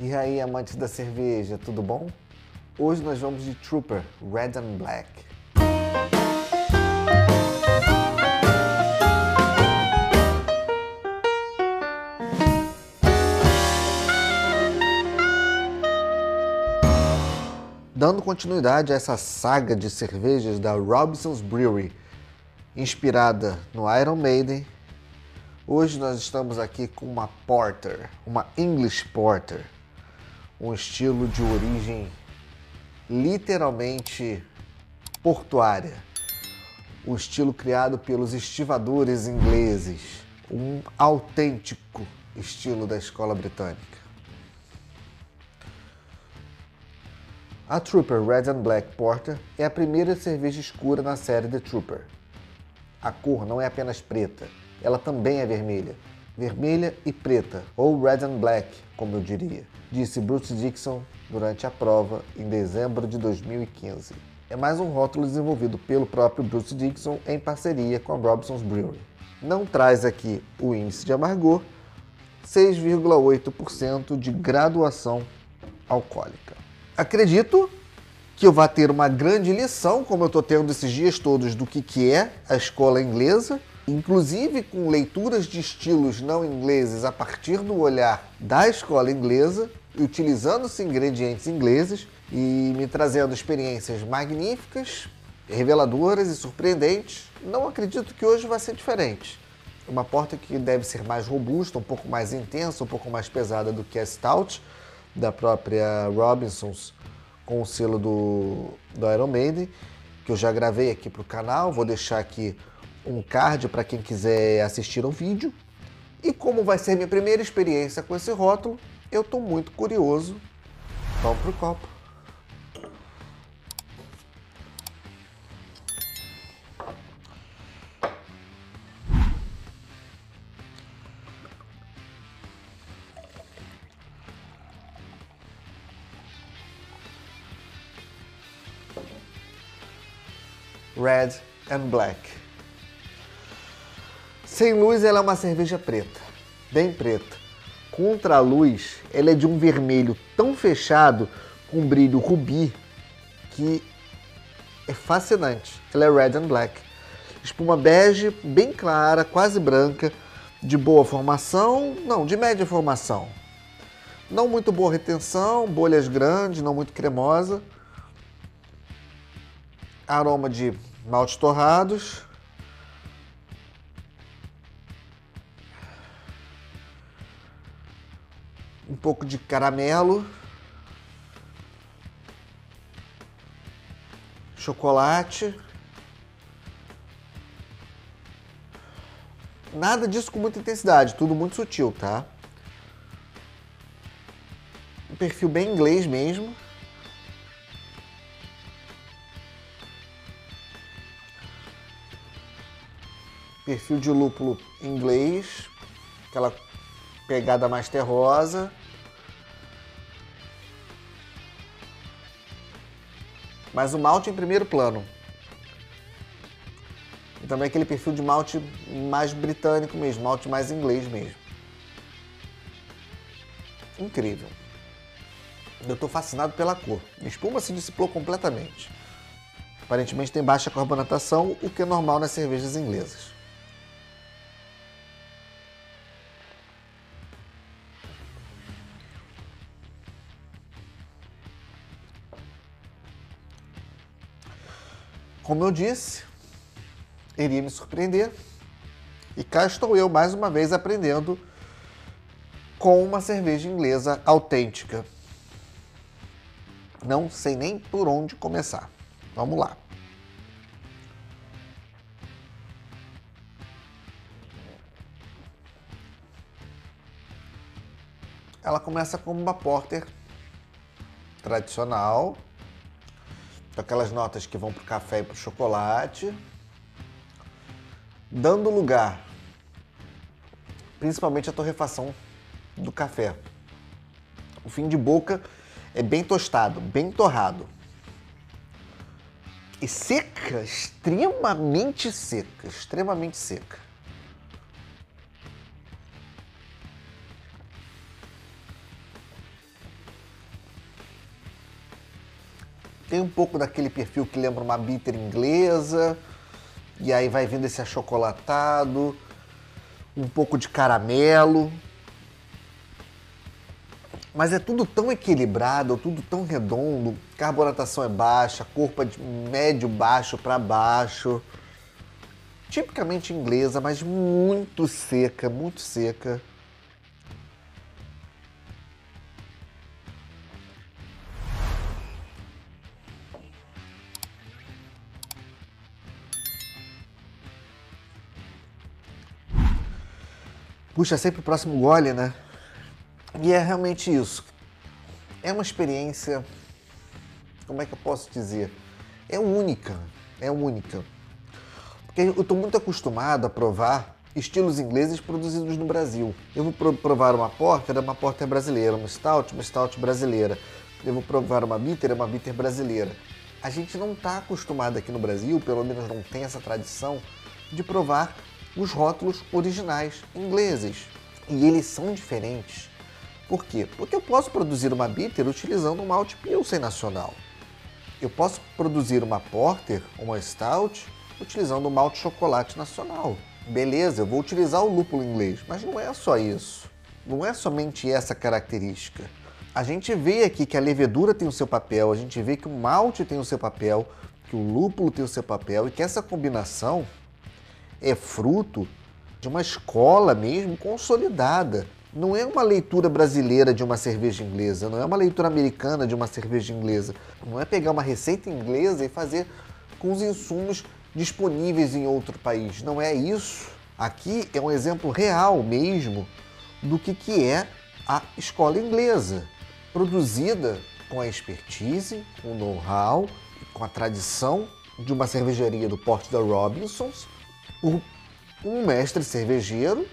E aí, amantes da cerveja, tudo bom? Hoje nós vamos de Trooper Red and Black. Dando continuidade a essa saga de cervejas da Robinson's Brewery, inspirada no Iron Maiden, hoje nós estamos aqui com uma Porter, uma English Porter, um estilo de origem literalmente portuária, o estilo criado pelos estivadores ingleses, um autêntico estilo da escola britânica. A Trooper Red and Black Porter é a primeira cerveja escura na série The Trooper. A cor não é apenas preta, ela também é vermelha. Vermelha e preta, ou Red and Black, como eu diria, disse Bruce Dixon durante a prova em dezembro de 2015. É mais um rótulo desenvolvido pelo próprio Bruce Dixon em parceria com a Robson's Brewery. Não traz aqui o índice de amargor, 6,8% de graduação alcoólica. Acredito que eu vá ter uma grande lição, como eu estou tendo esses dias todos, do que, que é a escola inglesa, inclusive com leituras de estilos não ingleses a partir do olhar da escola inglesa, utilizando-se ingredientes ingleses e me trazendo experiências magníficas, reveladoras e surpreendentes. Não acredito que hoje vai ser diferente. Uma porta que deve ser mais robusta, um pouco mais intensa, um pouco mais pesada do que a Stout, da própria Robinsons com o selo do, do Iron Maiden, que eu já gravei aqui para o canal. Vou deixar aqui um card para quem quiser assistir ao vídeo. E como vai ser minha primeira experiência com esse rótulo, eu estou muito curioso. Vamos pro copo. Red and Black. Sem luz, ela é uma cerveja preta, bem preta. Contra a luz, ela é de um vermelho tão fechado, com brilho rubi, que é fascinante. Ela é Red and Black. Espuma bege, bem clara, quase branca, de boa formação, não, de média formação. Não muito boa retenção, bolhas grandes, não muito cremosa. Aroma de malte torrados. Um pouco de caramelo. Chocolate. Nada disso com muita intensidade, tudo muito sutil, tá? Um perfil bem inglês mesmo. perfil de lúpulo inglês, aquela pegada mais terrosa. Mas o malte em primeiro plano. E também aquele perfil de malte mais britânico mesmo, malte mais inglês mesmo. Incrível. Eu estou fascinado pela cor. A espuma se dissipou completamente. Aparentemente tem baixa carbonatação, o que é normal nas cervejas inglesas. Como eu disse, iria me surpreender. E cá estou eu mais uma vez aprendendo com uma cerveja inglesa autêntica. Não sei nem por onde começar. Vamos lá. Ela começa como uma porter tradicional, aquelas notas que vão para o café e para o chocolate, dando lugar principalmente a torrefação do café. O fim de boca é bem tostado, bem torrado. E seca, extremamente seca, extremamente seca. Tem um pouco daquele perfil que lembra uma bitter inglesa, e aí vai vindo esse achocolatado, um pouco de caramelo. Mas é tudo tão equilibrado, tudo tão redondo, carbonatação é baixa, corpo é de médio baixo para baixo. Tipicamente inglesa, mas muito seca, muito seca. Puxa sempre o próximo gole, né? E é realmente isso. É uma experiência, como é que eu posso dizer? É única, é única. Porque eu estou muito acostumado a provar estilos ingleses produzidos no Brasil. Eu vou provar uma porter, é uma porter brasileira, uma stout, uma stout brasileira. Eu vou provar uma bitter, é uma bitter brasileira. A gente não está acostumado aqui no Brasil, pelo menos não tem essa tradição, de provar os rótulos originais ingleses. E eles são diferentes. Por quê? Porque eu posso produzir uma bitter utilizando um malte Pilsen nacional. Eu posso produzir uma porter, uma stout, utilizando um malte chocolate nacional. Beleza, eu vou utilizar o lúpulo inglês, mas não é só isso. Não é somente essa característica. A gente vê aqui que a levedura tem o seu papel, a gente vê que o malte tem o seu papel, que o lúpulo tem o seu papel e que essa combinação é fruto de uma escola mesmo consolidada. Não é uma leitura brasileira de uma cerveja inglesa, não é uma leitura americana de uma cerveja inglesa. Não é pegar uma receita inglesa e fazer com os insumos disponíveis em outro país. Não é isso. Aqui é um exemplo real mesmo do que, que é a escola inglesa, produzida com a expertise, com o know-how, com a tradição de uma cervejaria do porte da Robinsons, um mestre cervejeiro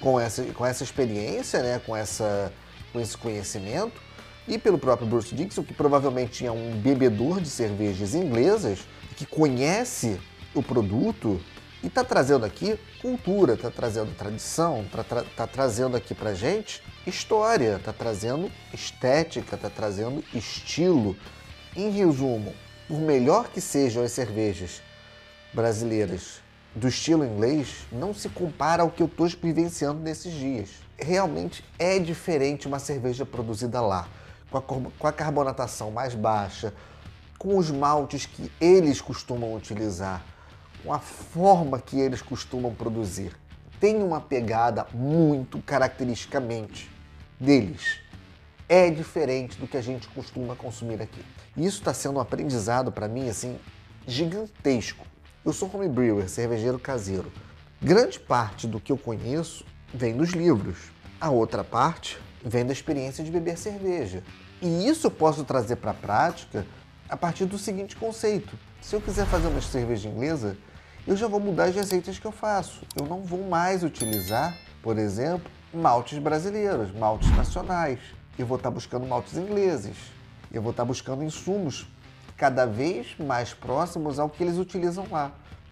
com essa, com essa experiência, né, com, essa, com esse conhecimento, e pelo próprio Bruce Dixon, que provavelmente tinha um bebedor de cervejas inglesas, que conhece o produto e está trazendo aqui cultura, está trazendo tradição, está tra tá trazendo aqui para gente história, está trazendo estética, está trazendo estilo. Em resumo, por melhor que sejam as cervejas brasileiras do estilo inglês não se compara ao que eu estou vivenciando nesses dias. Realmente é diferente uma cerveja produzida lá, com a, com a carbonatação mais baixa, com os maltes que eles costumam utilizar, com a forma que eles costumam produzir. Tem uma pegada muito caracteristicamente deles. É diferente do que a gente costuma consumir aqui. Isso está sendo um aprendizado para mim assim gigantesco eu sou home brewer, cervejeiro caseiro. Grande parte do que eu conheço vem dos livros. A outra parte vem da experiência de beber cerveja. E isso eu posso trazer para a prática a partir do seguinte conceito. Se eu quiser fazer uma cerveja inglesa, eu já vou mudar as receitas que eu faço. Eu não vou mais utilizar, por exemplo, maltes brasileiros, maltes nacionais. Eu vou estar buscando maltes ingleses. Eu vou estar buscando insumos cada vez mais próximos ao que eles utilizam lá,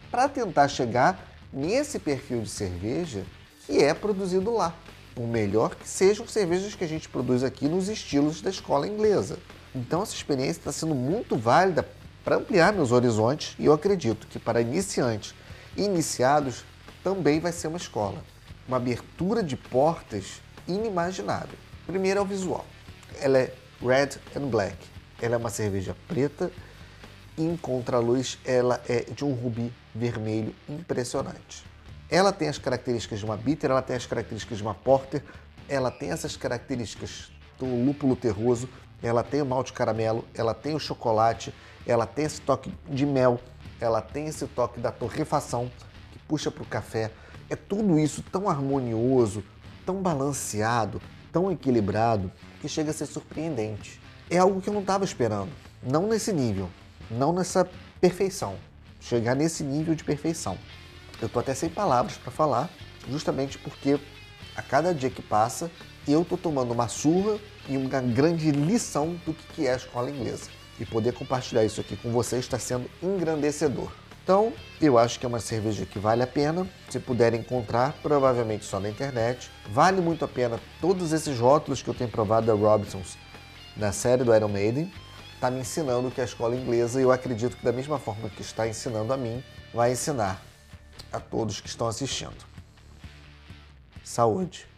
para tentar chegar nesse perfil de cerveja que é produzido lá. O melhor que sejam cervejas que a gente produz aqui nos estilos da escola inglesa. Então essa experiência está sendo muito válida para ampliar meus horizontes e eu acredito que para iniciantes e iniciados também vai ser uma escola. Uma abertura de portas inimaginável. Primeiro é o visual. Ela é red and black ela é uma cerveja preta e em contraluz ela é de um rubi vermelho impressionante. Ela tem as características de uma bitter, ela tem as características de uma porter, ela tem essas características do lúpulo terroso, ela tem o malte caramelo, ela tem o chocolate, ela tem esse toque de mel, ela tem esse toque da torrefação que puxa para o café. É tudo isso tão harmonioso, tão balanceado, tão equilibrado que chega a ser surpreendente é algo que eu não estava esperando. Não nesse nível, não nessa perfeição. Chegar nesse nível de perfeição. Eu estou até sem palavras para falar, justamente porque a cada dia que passa eu estou tomando uma surra e uma grande lição do que é a escola inglesa. E poder compartilhar isso aqui com vocês está sendo engrandecedor. Então, eu acho que é uma cerveja que vale a pena. Se puder encontrar, provavelmente só na internet. Vale muito a pena todos esses rótulos que eu tenho provado da Robinsons na série do Iron Maiden. está me ensinando o que a escola inglesa e eu acredito que da mesma forma que está ensinando a mim, vai ensinar a todos que estão assistindo. Saúde!